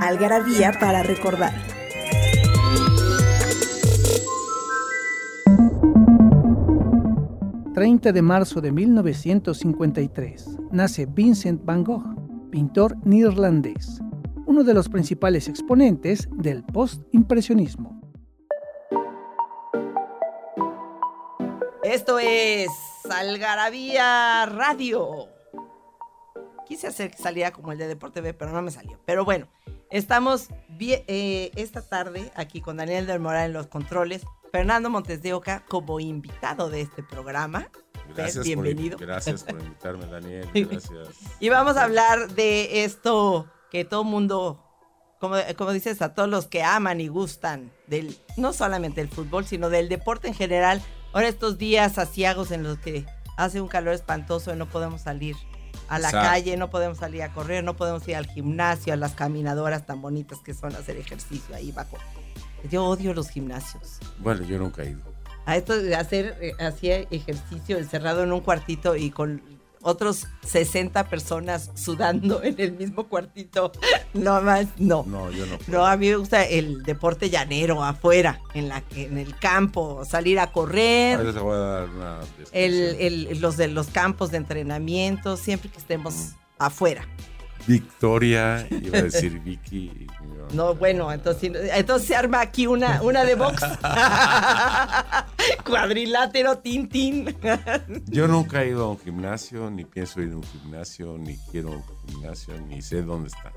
Algarabía para recordar. ...30 de marzo de 1953... ...nace Vincent van Gogh... ...pintor neerlandés... ...uno de los principales exponentes del post-impresionismo. Esto es Algarabía Radio. Quise hacer que saliera como el de Deporte B, pero no me salió. Pero bueno, estamos eh, esta tarde aquí con Daniel del Moral en los controles, Fernando Montes de Oca como invitado de este programa. Gracias Bienvenido. Por, gracias por invitarme, Daniel. Gracias. y vamos a hablar de esto que todo mundo, como, como dices, a todos los que aman y gustan del, no solamente del fútbol, sino del deporte en general. Ahora estos días asiagos en los que hace un calor espantoso y no podemos salir a la calle, no podemos salir a correr, no podemos ir al gimnasio, a las caminadoras tan bonitas que son hacer ejercicio ahí bajo. Yo odio los gimnasios. Bueno, yo nunca he ido. A esto de hacer eh, hacía ejercicio encerrado en un cuartito y con otros 60 personas sudando en el mismo cuartito. No más, no. No, yo no. No, a mí me gusta el deporte llanero, afuera, en, la, en el campo, salir a correr. Te voy a dar una el, el, los de los campos de entrenamiento, siempre que estemos mm. afuera. Victoria, iba a decir Vicky. No, bueno, entonces, entonces se arma aquí una, una de box. Cuadrilátero, tin, Yo nunca he ido a un gimnasio, ni pienso ir a un gimnasio, ni quiero un gimnasio, ni sé dónde está.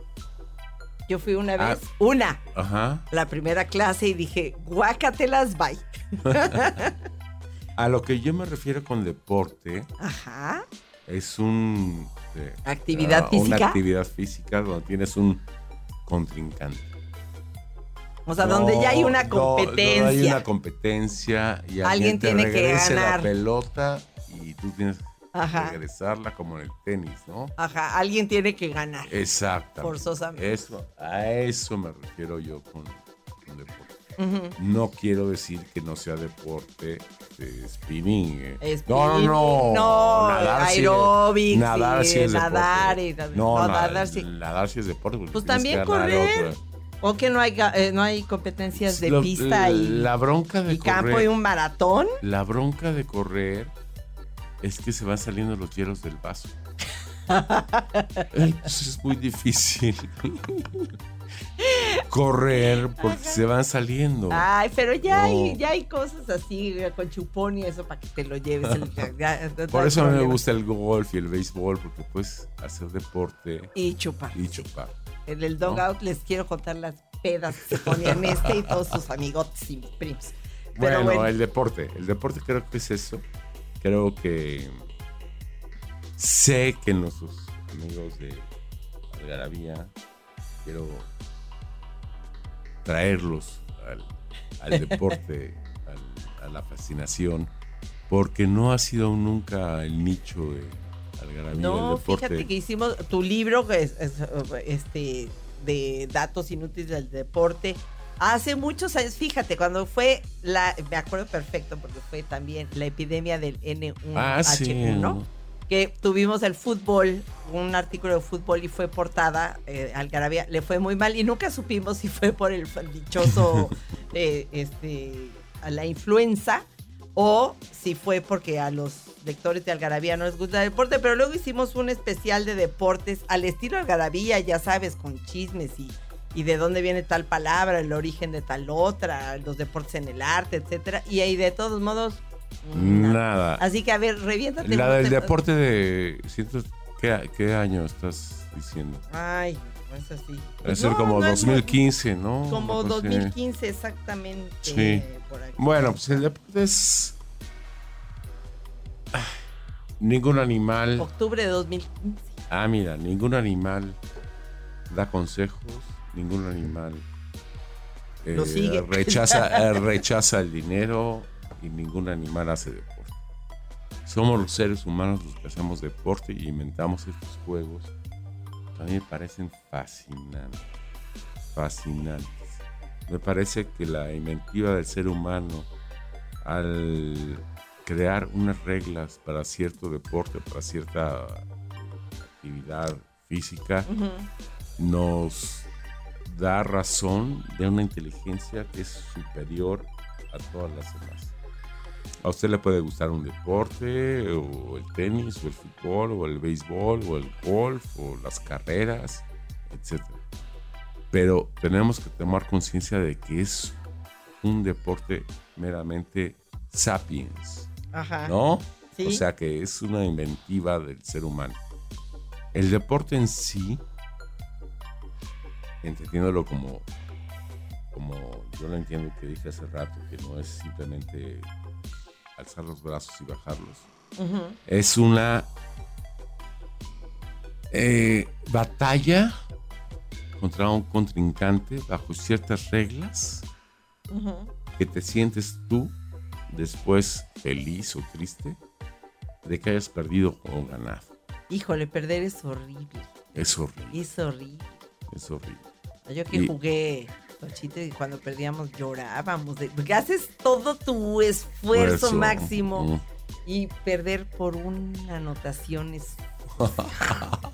Yo fui una vez, ah. una, Ajá. la primera clase y dije, guácatelas, bye. a lo que yo me refiero con deporte, Ajá. es un... Eh, ¿Actividad física? Una actividad física donde tienes un contrincante. O sea, donde ya hay una competencia. No, hay una competencia y alguien, tiene que ganar. la pelota y tú tienes que regresarla como en el tenis, ¿no? Ajá, alguien tiene que ganar. Exacto. Forzosamente. Eso, a eso me refiero yo con, deporte. No quiero decir que no sea deporte de spinning. Eh. no, no, no. No, nadar nadar sí, es nadar deporte. Y, no, nadar, sí. Nadar sí es deporte. Pues también correr. O que no hay, eh, no hay competencias de pista y, la bronca de campo y un maratón. La bronca de correr es que se van saliendo los hielos del vaso. es muy difícil correr porque se van saliendo. Ay, pero ya, hay, ya hay cosas así con chupón y eso para que te lo lleves. Por eso a mí me gusta el golf y el béisbol porque puedes hacer deporte y chupar. Y chupar. En el dog out les quiero contar las pedas que se ponían este y todos sus amigotes y primos. bueno, el deporte. El deporte creo que es eso. Creo que sé que nuestros amigos de Algarabía quiero traerlos al, deporte, a la fascinación, porque no ha sido nunca el nicho de Algarabía no, del deporte. fíjate que hicimos tu libro este, de datos inútiles del deporte. Hace muchos años, fíjate, cuando fue la, me acuerdo perfecto porque fue también la epidemia del N1H1. Ah, que tuvimos el fútbol, un artículo de fútbol y fue portada eh, Algarabía, le fue muy mal y nunca supimos si fue por el dichoso, eh, este, a la influenza o si fue porque a los lectores de Algarabía no les gusta el deporte, pero luego hicimos un especial de deportes al estilo Algarabía, ya sabes, con chismes y, y de dónde viene tal palabra, el origen de tal otra, los deportes en el arte, etcétera, y ahí de todos modos Nada. Así que, a ver, reviéntate. La del deporte de. ¿qué, año estás diciendo? Ay, es así. Debe ser como 2015, ¿no? Como 2015, exactamente. Sí. Bueno, pues el deporte es. Ningún animal. Octubre de 2015. Ah, mira, ningún animal da consejos ningún animal Lo eh, sigue. rechaza, eh, rechaza el dinero y ningún animal hace deporte. Somos los seres humanos los que hacemos deporte y inventamos estos juegos. A mí me parecen fascinantes. Fascinantes. Me parece que la inventiva del ser humano al crear unas reglas para cierto deporte, para cierta actividad física, nos da razón de una inteligencia que es superior a todas las demás. A usted le puede gustar un deporte, o el tenis, o el fútbol, o el béisbol, o el golf, o las carreras, etc. Pero tenemos que tomar conciencia de que es un deporte meramente sapiens, Ajá. ¿no? Sí. O sea que es una inventiva del ser humano. El deporte en sí, entendiéndolo como, como yo lo entiendo que dije hace rato, que no es simplemente alzar los brazos y bajarlos, es una eh, batalla contra un contrincante bajo ciertas reglas que te sientes tú después feliz o triste de que hayas perdido o ganado. Híjole, perder es horrible. Es horrible, Es horrible. es horrible. Yo que Y- jugué Y cuando perdíamos llorábamos. de- porque haces todo tu esfuerzo máximo Mm. y perder por una anotación es.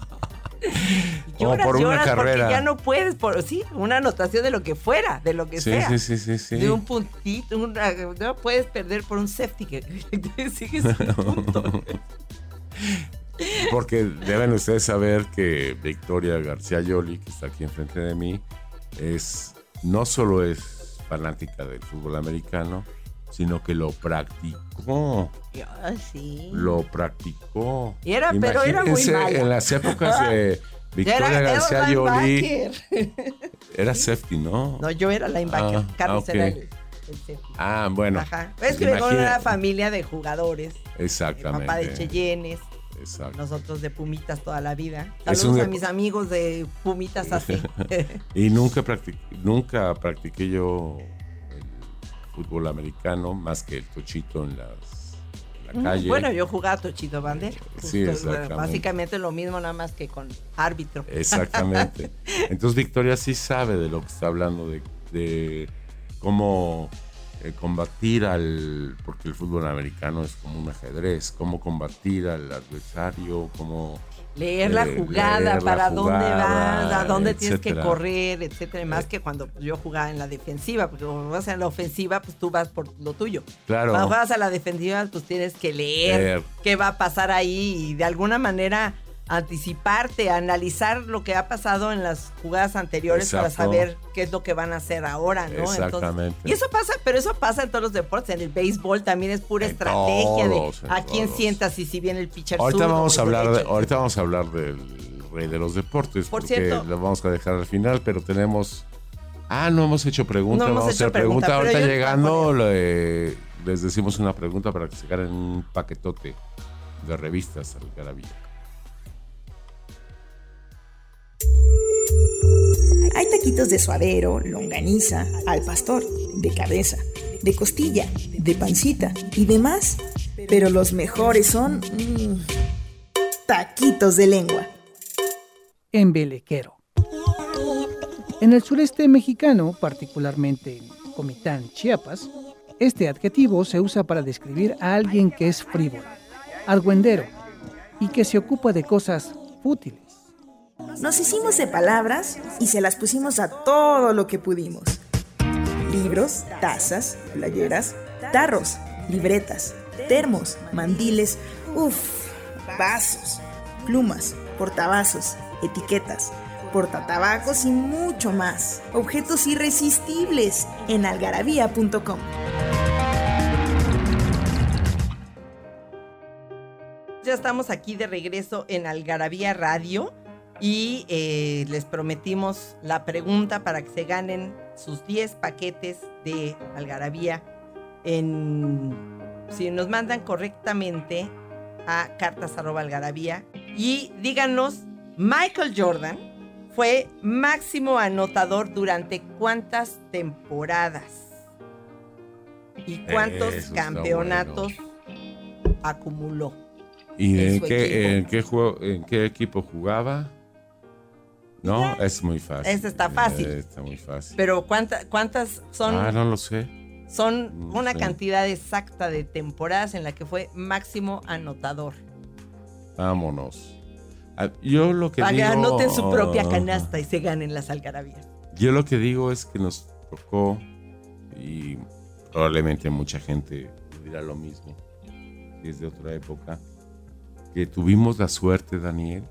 Como por una lloras carrera. Porque ya no puedes, por sí, una anotación de lo que fuera, de lo que Sí, sea. sí, sí, sí, sí. De un puntito, una- no puedes perder por un safety que sigues punto. Porque deben ustedes saber que Victoria García Yoli, que está aquí enfrente de mí, es no solo es fanática del fútbol americano, sino que lo practicó. Sí. Lo practicó. Y era- pero era muy mala. En las épocas de Victoria era- García Yoli, era safety, ¿no? No, yo era linebacker. Ah, Carlos ah, ok. era el, el safety. Ah, bueno. Ajá. Es que vengo de Imagina- una familia de jugadores. Exactamente. papá de Cheyennes, Exacto. nosotros de Pumitas toda la vida. Saludos a mis amigos de Pumitas así. Y nunca practiqué, nunca practiqué yo el fútbol americano más que el tochito en, las, la calle. Bueno, yo jugaba Tochito Bander. Sí, Justo, exactamente. Básicamente lo mismo, nada más que con árbitro. Exactamente. Entonces Victoria sí sabe de lo que está hablando, de, de cómo eh, combatir al, porque el fútbol americano es como un ajedrez, cómo combatir al adversario, cómo... Leer la Eh, jugada, leer la para dónde vas, a dónde tienes que correr, etcétera. Más Eh. que cuando yo jugaba en la defensiva, porque cuando vas en la ofensiva, pues tú vas por lo tuyo. Claro. Cuando juegas a la defensiva, pues tienes que leer Leer. qué va a pasar ahí y de alguna manera anticiparte, analizar lo que ha pasado en las jugadas anteriores para saber qué es lo que van a hacer ahora, ¿no? Entonces, Exactamente. y eso pasa, pero eso pasa en todos los deportes. En el béisbol también es pura En estrategia todos, de a quién todos. sientas y si viene el pitcher Ahorita zurdo vamos a hablar de, ahorita vamos a hablar del rey de los deportes, Por porque cierto. lo vamos a dejar al final, pero tenemos Ah, no hemos hecho pregunta, No hemos vamos a hacer pregunta. Ahorita llegando le- les decimos una pregunta para que se ganen un paquetote de revistas al Garabilla. Hay taquitos de suadero, longaniza, al pastor, de cabeza, de costilla, de pancita y demás. Pero los mejores son mm, taquitos de lengua. embelequero. En el sureste mexicano, particularmente en Comitán, Chiapas, este adjetivo se usa para describir a alguien que es frívolo, argüendero y que se ocupa de cosas fútiles. Nos hicimos de palabras y se las pusimos a todo lo que pudimos. Libros, tazas, playeras, tarros, libretas, termos, mandiles, uff, vasos, plumas, portavasos, etiquetas, portatabacos y mucho más. Objetos irresistibles en algarabía.com. Ya estamos aquí de regreso en Algarabía Radio y eh, les prometimos la pregunta para que se ganen sus 10 paquetes de Algarabía en si nos mandan correctamente a cartas arroba algarabía y díganos Michael Jordan fue máximo anotador durante cuántas temporadas y cuántos Eso campeonatos acumuló. ¿Y en qué, en, qué juego, en qué equipo jugaba? No, es muy fácil. Ese está fácil. Eh, está muy fácil. Pero ¿cuánta- ¿cuántas son? ah, no lo sé. Son no una sé. cantidad exacta de temporadas en la que fue máximo anotador. Vámonos. Ah, Yo lo que Para que digo. anoten su propia canasta y se ganen las algarabías. Yo lo que digo es que nos tocó, y probablemente mucha gente dirá lo mismo, desde otra época, que tuvimos la suerte, Daniel,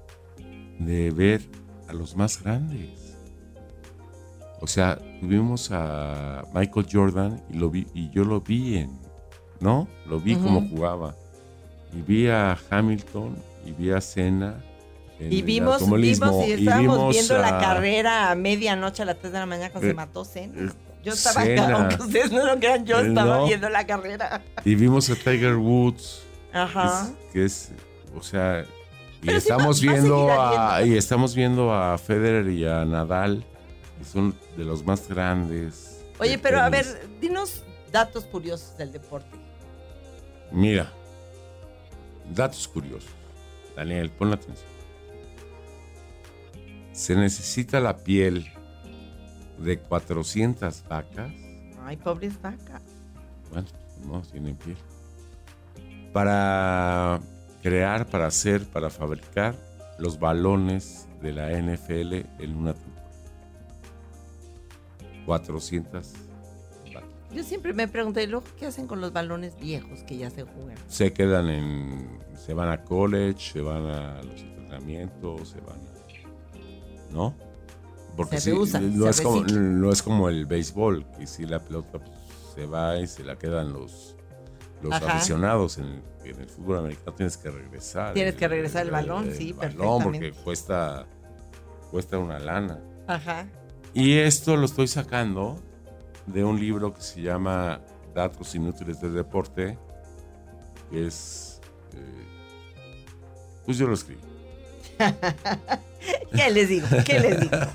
de ver a los más grandes. O sea, tuvimos a Michael Jordan y, lo vi, y yo lo vi en, ¿no? Lo vi Ujú. como jugaba. Y vi a Hamilton y vi a Senna. en Y vimos, vimos y estábamos vimos viendo la carrera a medianoche a las 3 de la mañana cuando Eh, se mató Senna. eh, Yo estaba Senna. acá, aunque ustedes no lo crean, yo Eh, estaba no. viendo la carrera. Y vimos a Tiger Woods, que Ajá. es, que es, o sea, y sí estamos va- viendo a, y estamos viendo a Federer y a Nadal, que son de los más grandes. Oye, pero a ver, dinos datos curiosos del deporte. Mira, datos curiosos. Daniel, pon atención. Se necesita la piel de 400 vacas. Ay, pobres vacas. Bueno, no tienen piel. Para crear, para hacer, para fabricar los balones de la NFL en una temporada. 400 vacas. Yo siempre me pregunté, ¿y luego qué hacen con los balones viejos que ya se juegan? Se quedan en. Se van a college, se van a los entrenamientos, se van a. ¿No? Porque Se sí, no, se es como, no es como el béisbol, que si la pelota pues, se va y se la quedan los, los Ajá. aficionados. En el, en el fútbol americano tienes que regresar. Tienes que regresar el balón, sí, balón porque cuesta, cuesta una lana. Ajá. Y esto lo estoy sacando de un libro que se llama Datos Inútiles del Deporte, que es... eh, pues yo lo escribí. ¿Qué les digo? ¿Qué les digo?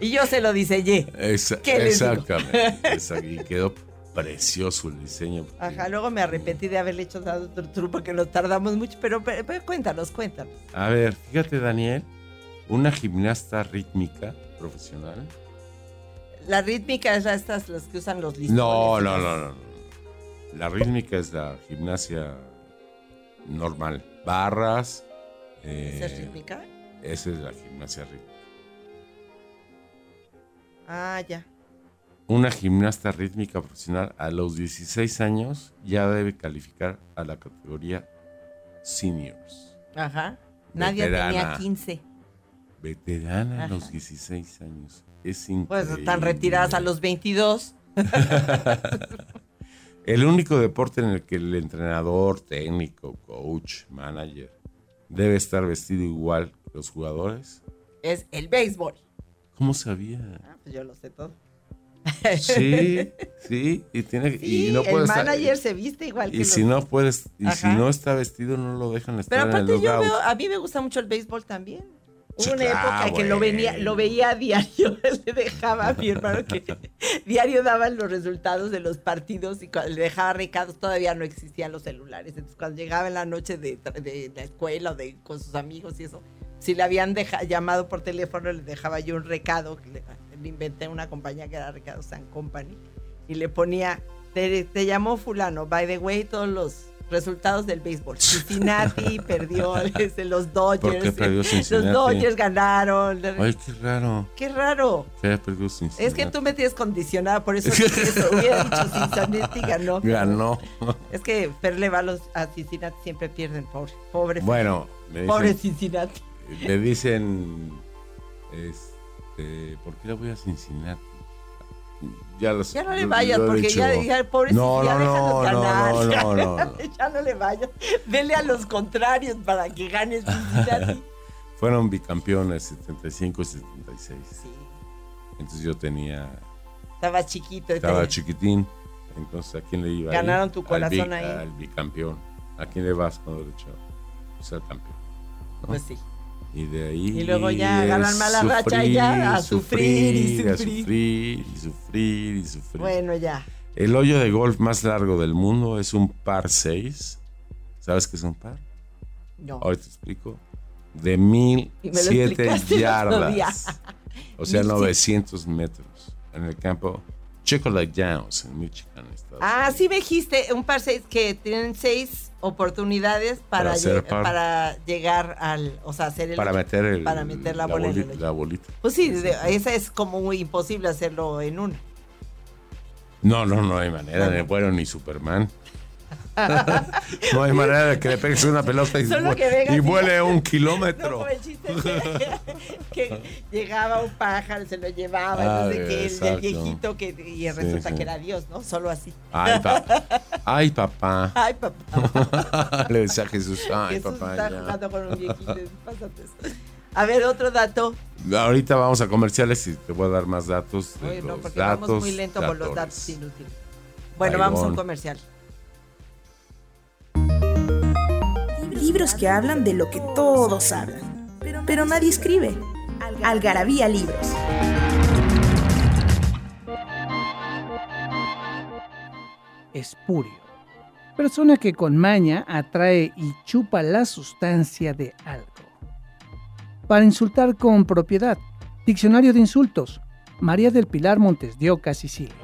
Y yo se lo diseñé. ¿Qué les digo? exactamente. Exact- y quedó precioso el diseño. Ajá, luego me arrepentí de haberle hecho dado otro truco porque nos tardamos mucho, pero, pero- pero cuéntanos, cuéntanos. A ver, fíjate Daniel, una gimnasta rítmica profesional. La rítmica es la- estas las que usan los listones. No, no, no. no. La rítmica es la gimnasia normal. Barras. eh, ¿Esa es rítmica? Esa es la gimnasia rítmica. Ah, ya. Una gimnasta rítmica profesional a los 16 años ya debe calificar a la categoría seniors. Ajá. Nadie tenía Veterana. 15. Veterana a los 16 años. Es Pues increíble. están retiradas a los 22. El único deporte en el que el entrenador, técnico, coach, manager debe estar vestido igual que los jugadores. Es el béisbol. ¿Cómo sabía? Ah, pues yo lo sé todo. Sí, sí, y tiene Sí, y no el puede estar- manager se viste igual que y si no puedes y si no está vestido no lo dejan estar Pero en el aparte yo veo, a mí me gusta mucho el béisbol también. Hubo una época que lo, venía, lo veía a diario, le dejaba a mi hermano que diario daban los resultados de los partidos y cuando le dejaba recados todavía no existían los celulares. Entonces cuando llegaba en la noche de, la escuela o de, con sus amigos y eso, si le habían deja- llamado por teléfono le dejaba yo un recado, que le, le inventé una compañía que era Recado San Company y le ponía, te, te llamó fulano, by the way, todos los resultados del béisbol. Cincinnati perdió, los Dodgers. ¿Por qué perdió Los? Dodgers ganaron. Ay, qué raro. Qué raro. Es que tú me tienes condicionada, por eso eso. Hubiera dicho Cincinnati ganó. Ganó. Es que Fer le va a los a Cincinnati, siempre pierden, pobre. Pobre. Bueno, pobre dicen, Cincinnati. le dicen este, ¿por qué le voy a Cincinnati? Ya, los- Ya no le vayas, lo porque ya, ya pobre No, Cincinnati, no, ya no, no, ganar. no, no, no. ya no le vayas. Vele a los contrarios para que gane Cincinnati. Fueron bicampeones 75 y 76. Sí, Entonces yo tenía estaba chiquito. Estaba chiquitín. Entonces, ¿a quién le iba? Ganaron ahí? tu Al corazón bi- ahí. Al bicampeón. ¿A quién le vas cuando eres chavo? Pues al campeón. Pues sí. Y de ahí. Y luego ya agarran mala racha y ya a sufrir y a sufrir. sufrir y sufrir y sufrir. Bueno, ya. El hoyo de golf más largo del mundo es un par 6. ¿Sabes qué es un par? No. Ahorita te explico. De Y me lo 1007 explicaste el otro día. yardas. O sea, 1100. 900 metros. En el campo Chocolate Downs, en Michigan, Estados Ah, Unidos. sí me dijiste, un par seis que tienen seis oportunidades para, Para par. llegar al, o sea, hacer el Para meter, el, para meter la bola bolita, la bolita. Pues sí, esa es como muy imposible hacerlo en una. No, no, no hay manera. No, bueno, ni Superman. No hay manera de que le pegues una pelota y, que y vuele un kilómetro. el chiste que llegaba un pájaro, se lo llevaba, Ah, sé qué, el, viejito que y resulta sí. que era Dios, ¿no? Solo así. Ay, papá. Ay, papá. Ay, papá. Le decía a Jesús, ay, Jesús papá. está ya. jugando con un viejito. pásate eso. A ver, otro dato. Ahorita vamos a comerciales y te voy a dar más datos. No, los porque datos vamos muy lento con los datos inútiles. Bueno, vamos a un comercial. Libros que hablan de lo que todos hablan, pero nadie escribe. Algarabía Libros. Espurio. Persona que con maña atrae y chupa la sustancia de algo. Para insultar con propiedad. Diccionario de insultos. María del Pilar Montes de Oca, Sicilia.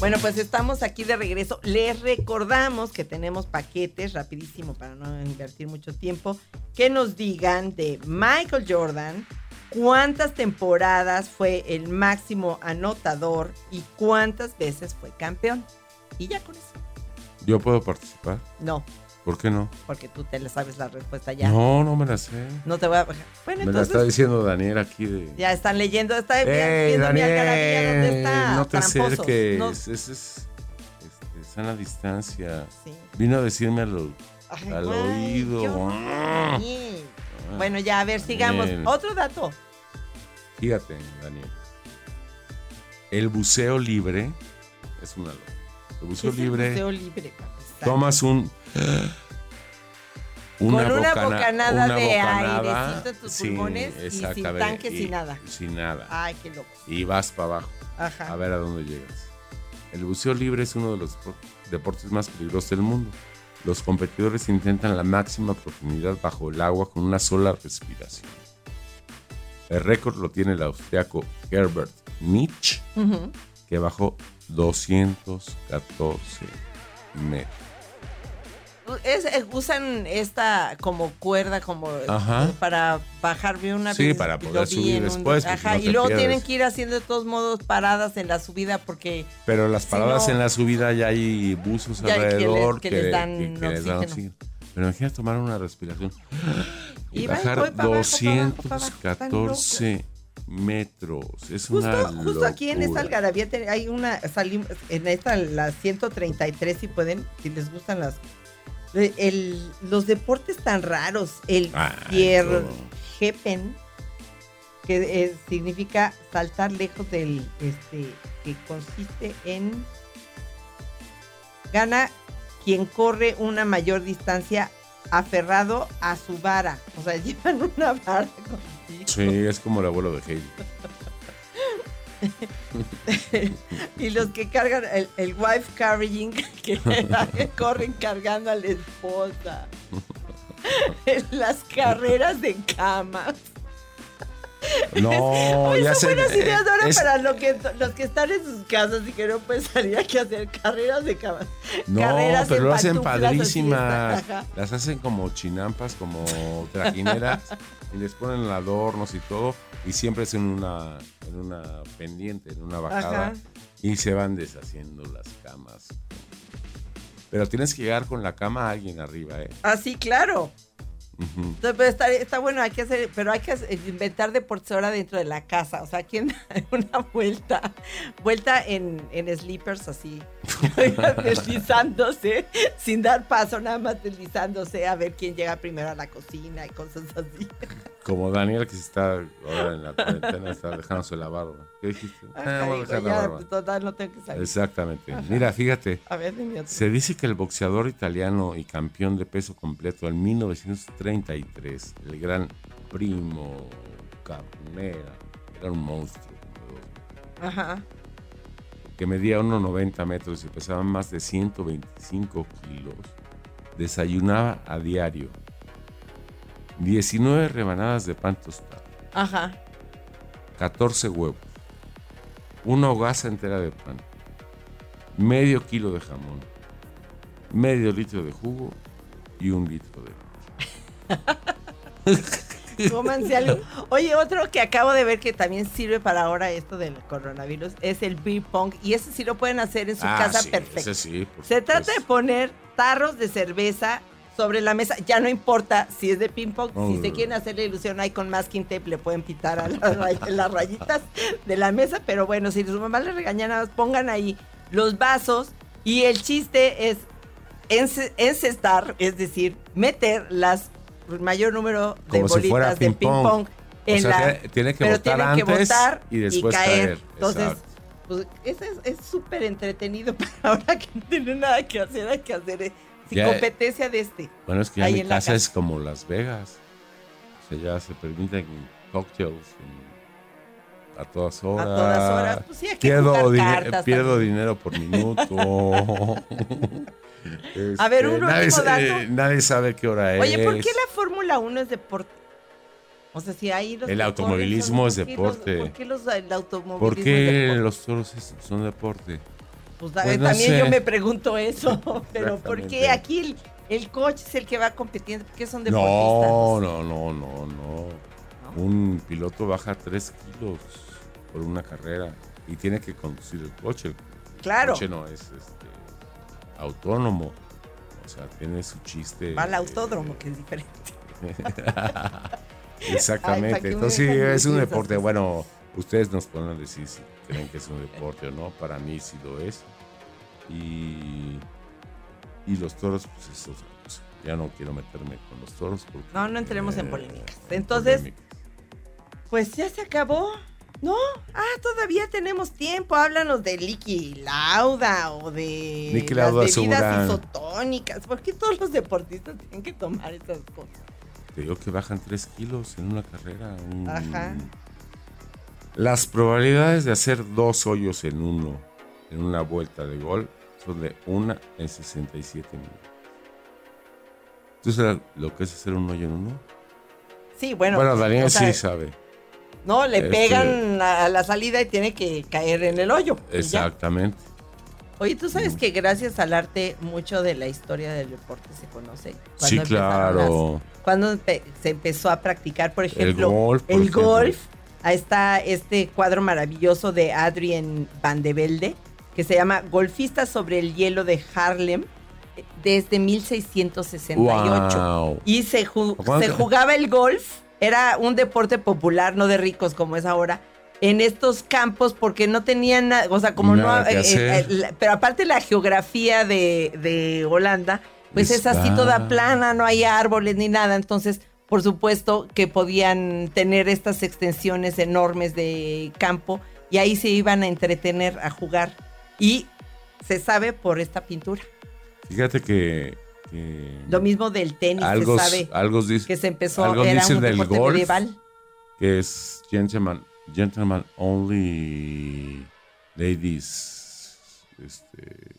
Bueno, pues estamos aquí de regreso. Les recordamos que tenemos paquetes, rapidísimo para no invertir mucho tiempo, que nos digan de Michael Jordan cuántas temporadas fue el máximo anotador y cuántas veces fue campeón. Y ya con eso. ¿Yo puedo participar? No, ¿Por qué no? porque tú te le sabes la respuesta ya. No, no me la sé. No te voy a. Bueno, Me la está entonces diciendo Daniel aquí de... ya están leyendo. Está ¡Ey, viendo mi algarabía, ¿dónde Daniel! está? No te acerques. No, Ese es este, sana distancia. sí. Vino a decirme al, Ay, al güey, oído. qué Ah. horrible. Bueno, ya, a ver, sigamos. Otro dato. Fíjate, Daniel. El buceo libre es una. El ¿Qué buceo es el libre, buceo libre? Tomas un. Una Con una bocana- bocanada una de bocanada, airecito en tus pulmones y sin tanque, y- sin nada. Sin nada. Ay, qué loco. Y vas para abajo. Ajá. A ver a dónde llegas. El buceo libre es uno de los deportes más peligrosos del mundo. Los competidores intentan la máxima profundidad bajo el agua con una sola respiración. El récord lo tiene el austriaco Herbert Nietzsche, que bajó 214 metros. Es- usan esta como cuerda como Ajá. para bajar de una Sí, para poder subir un- después, Ajá, no y luego pierdes. tienen que ir haciendo de todos modos paradas en la subida porque Pero las Si paradas no- en la subida ya hay buzos Ya hay que les- alrededor que les dan oxígeno. Pero imagínate tomar una respiración y, Y bajar voy pa' abajo, pa' abajo, pa' abajo, tan 214 metros. Es una Justo, justo aquí en esta algarabía hay una, salimos en esta, la 133, si pueden, si les gustan las... el- los deportes tan raros, el Ay, Fierhepen, que eh, significa saltar lejos del, este, que consiste en... Gana quien corre una mayor distancia aferrado a su vara. O sea, llevan una vara contigo. Sí, es como el abuelo de Heidi. Y los que cargan el, el wife carrying, que corren cargando a la esposa. En las carreras de cama. No, ya son sé. buenas ideas eh, ahora es- para lo que, los que están en sus casas y que no pueden salir aquí a hacer carreras de cama. No, carreras pero lo hacen padrísimas. Las hacen como chinampas, como trajineras. Y les ponen adornos y todo. Y siempre es en una, en una pendiente, en una bajada. Ajá. Y se van deshaciendo las camas. Pero tienes que llegar con la cama a alguien arriba, ¿eh? Ah, sí, claro. Entonces, pero está, está bueno, hay que hacer, pero hay que hacer- inventar deportes ahora dentro de la casa. O sea, aquí en una vuelta, vuelta en, en sleepers así, deslizándose, sin dar paso, nada más deslizándose a ver quién llega primero a la cocina y cosas así. Como Daniel que se está ahora en la cuarentena, está dejándose la barba. ¿Qué dijiste? Ah, Ajá, voy a dejar la barba. pues, total, no tengo que saber. Exactamente. Mira, fíjate, A ver, se dice que el boxeador italiano y campeón de peso completo en 1933, el gran Primo Carnera, era un monstruo, Ajá. Que medía 1,90 metros y pesaba más de 125 kilos, desayunaba a diario 19 rebanadas de pan tostado. Ajá. 14 huevos, una hogaza entera de pan, medio kilo de jamón, medio litro de jugo y un litro de leche. Cómanse algo. Oye, otro que acabo de ver que también sirve para ahora esto del coronavirus es el beer pong. Y ese sí lo pueden hacer en su Ah, casa sí, perfecto. ese sí, por Se trata de poner tarros de cerveza sobre la mesa. Ya no importa si es de ping pong. Si se no. quieren hacer la ilusión ahí con masking tape, le pueden pitar a las, las rayitas de la mesa. Pero bueno, si su mamá les regaña nada más, pongan ahí los vasos. Y el chiste es ence- encestar, es decir, meter las mayor número de Como si fuera bolitas de ping ping-pong. pong O en sea, la tiene- tiene que pero botar tienen que antes y después caer. caer. Entonces, pues es- es súper entretenido para ahora que no tiene nada que hacer, hay que hacer eh, sin Ya- competencia de este. Bueno, es que ya mi en casa casa. es como Las Vegas. O sea, ya se permiten cocktails en- a todas horas. A todas horas. Pues sí, hay que pierdo pierdo dinero por minuto. A ver, Este, un nadie, dato. eh, nadie sabe qué hora es. Oye, ¿por qué la Fórmula 1 es deporte? O sea, si ahí los El automovilismo es son- ¿por qué los- deporte. ¿Por qué los, el automovilismo ¿Por qué los toros son deporte? Pues, Pues no también sé. yo me pregunto eso. Pero ¿por qué aquí el, el coche es el que va compitiendo? ¿Por qué son deportistas? No, no, no, no, no. Un piloto baja 3 kilos por una carrera y tiene que conducir el coche. Claro. El coche no es este, autónomo. O sea, tiene su chiste. Va al eh, autódromo, que es diferente. Exactamente. ¿para qué me Entonces sí, es un deporte. cosas? Bueno, ustedes nos pueden decir si creen que es un deporte o no. Para mí sí lo es. Y, y los toros, pues es otra cosa. Ya no quiero meterme con los toros. porque, No, no entremos en eh, polémicas. Entonces, polémicas. Pues ya se acabó. No, ah, todavía tenemos tiempo. Háblanos de Licky Lauda o de las Lauda bebidas aseguran- isotónicas. ¿Por qué todos los deportistas tienen que tomar esas cosas? Te digo que bajan 3 kilos en una carrera. un- Ajá. Las probabilidades de hacer dos hoyos en uno, en una vuelta de gol, son de 1 en 67 minutos. ¿Tú sabes lo que es hacer un hoyo en uno? Sí, bueno. Bueno, Daniel o sea, sí sabe. No, le Este- pegan a la salida y tiene que caer en el hoyo. Exactamente. Oye, tú sabes que gracias al arte mucho de la historia del deporte se conoce. Sí, empezaron claro. las- cuando se empezó a practicar, por ejemplo, golf, por el ejemplo. golf. Ahí está este cuadro maravilloso de Adrien Van de Velde, que se llama Golfista sobre el hielo de Harlem, desde 1668. Wow. Y se, ju- ¿Cuánto? se jugaba el golf, era un deporte popular, no de ricos como es ahora, en estos campos porque no tenían nada, o sea, como Nada no... eh, eh, la- pero aparte la geografía de, de Holanda, pues es así toda plana, no hay árboles ni nada, entonces... Por supuesto que podían tener estas extensiones enormes de campo y ahí se iban a entretener, a jugar. Y se sabe por esta pintura. Fíjate que, Lo mismo del tenis, algo, se sabe algo que se empezó, algo era dicen un del golf, medieval. que es gentleman, gentleman only ladies. Este,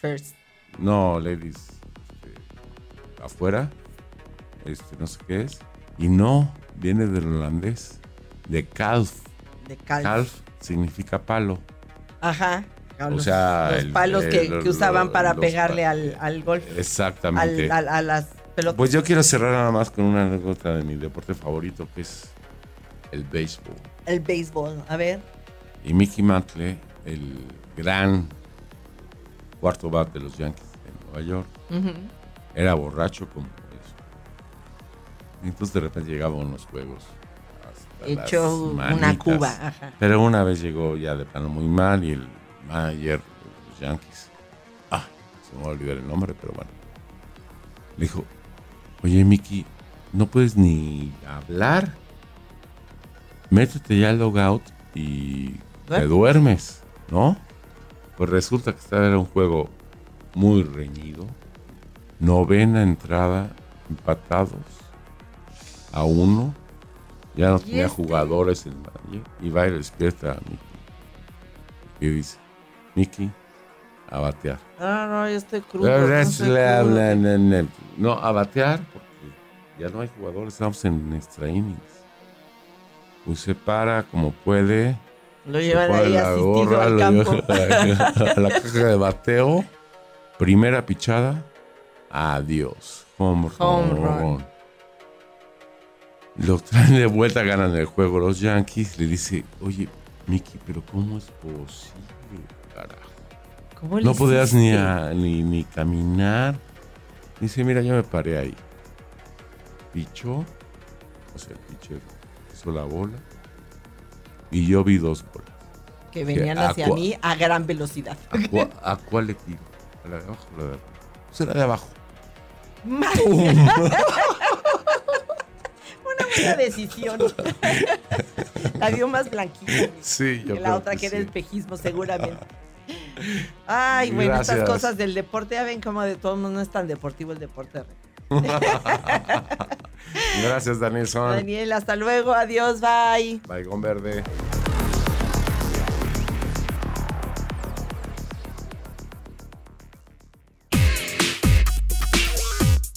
First. no, ladies. este, afuera. Este, no sé qué es. Y no, viene del holandés. De calf. De calf. Calf significa palo. Ajá. O los, sea, los palos que, el- que usaban para los pegarle al, al golf, Exactamente. al- al- a las pelotas. Pues yo quiero cerrar nada más con una anécdota de mi deporte favorito, que es el béisbol. el béisbol. A ver. Y Mickey Mantle, el gran cuarto bat de los Yankees de Nueva York, era borracho como eso. Entonces de repente llegaban unos juegos. las una cuba. Ajá. Pero una vez llegó ya de plano muy mal y el manager de los Yankees, ah, se me va a olvidar el nombre, pero bueno, le dijo, oye Mickey, no puedes ni hablar, métete ya al logout y te duermes, ¿no? Pues resulta que estaba era un juego muy reñido, novena entrada, empatados a uno, ya no ¿Y tenía este? jugadores el manager, y va y despierta a Mickey. Y dice, Mickey, a batear. No, no, crudo. No, no a batear, porque ya no hay jugadores, estamos en extra innings. Pues se para como puede, Lo llevan ahí la asistido gorra, al lo campo. lleva a la caja de bateo, primera pichada, adiós, home, Home run. run. Lo traen de vuelta, ganan el juego los Yankees, le dice, oye, Mickey, pero ¿cómo es posible? ¿Cómo le No podías ni, a- ni, ni caminar. Dice, mira, yo me paré ahí. Pichó, o sea, el pitcher hizo la bola. Y yo vi dos bolas. Que venían que hacia mí a gran velocidad. ¿A, cua- a cuál le tiro? ¿A la de abajo o la de arriba? Pues era de abajo. Una buena decisión. la vio más blanquita. Sí, yo que la creo otra que que era sí. espejismo, seguramente. Ay, bueno, estas Gracias. cosas del deporte, ya ven como de todo mundo no es tan deportivo el deporte. Gracias, Danielson. Daniel, hasta luego, adiós, bye. Baigón verde.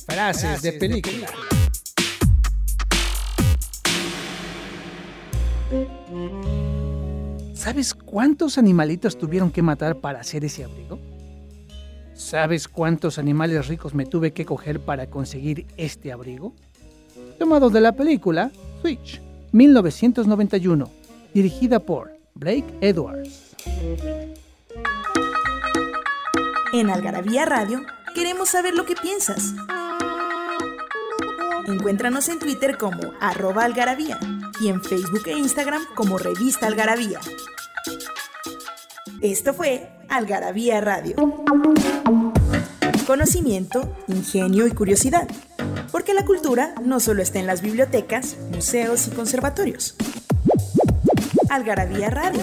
Frases de película. ¿Sabes cuántos animalitos tuvieron que matar para hacer ese abrigo? ¿Sabes cuántos animales ricos me tuve que coger para conseguir este abrigo? Tomado de la película Switch, 1991, dirigida por Blake Edwards. En Algarabía Radio queremos saber lo que piensas. Encuéntranos en Twitter como arroba algarabía y en Facebook e Instagram como revista algarabía. Esto fue Algarabía Radio. Conocimiento, ingenio y curiosidad. Porque la cultura no solo está en las bibliotecas, museos y conservatorios. Algarabía Radio